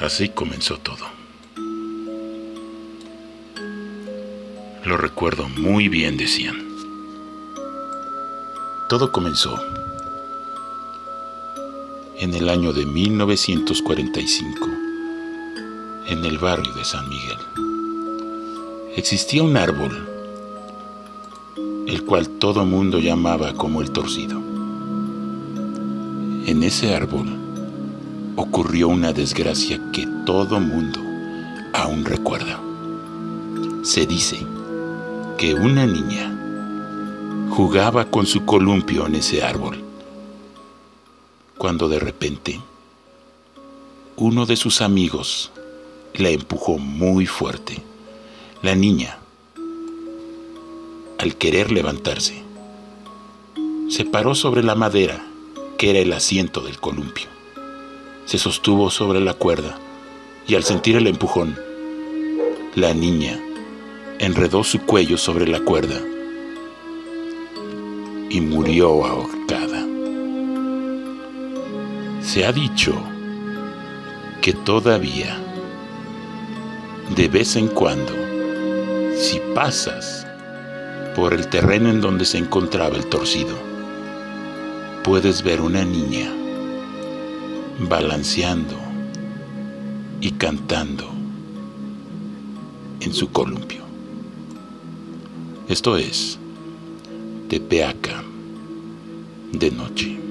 Así comenzó todo. Lo recuerdo muy bien, decían. Todo comenzó en el año de 1945, en el barrio de San Miguel. Existía un árbol, el cual todo mundo llamaba como el torcido. En ese árbol ocurrió una desgracia que todo mundo aún recuerda. Se dice que una niña jugaba con su columpio en ese árbol, cuando de repente uno de sus amigos la empujó muy fuerte. La niña, al querer levantarse, se paró sobre la madera que era el asiento del columpio se sostuvo sobre la cuerda y al sentir el empujón, la niña enredó su cuello sobre la cuerda y murió ahorcada. Se ha dicho que todavía, de vez en cuando, si pasas por el terreno en donde se encontraba el torcido, puedes ver una niña balanceando y cantando en su columpio. Esto es Tepeaca de noche.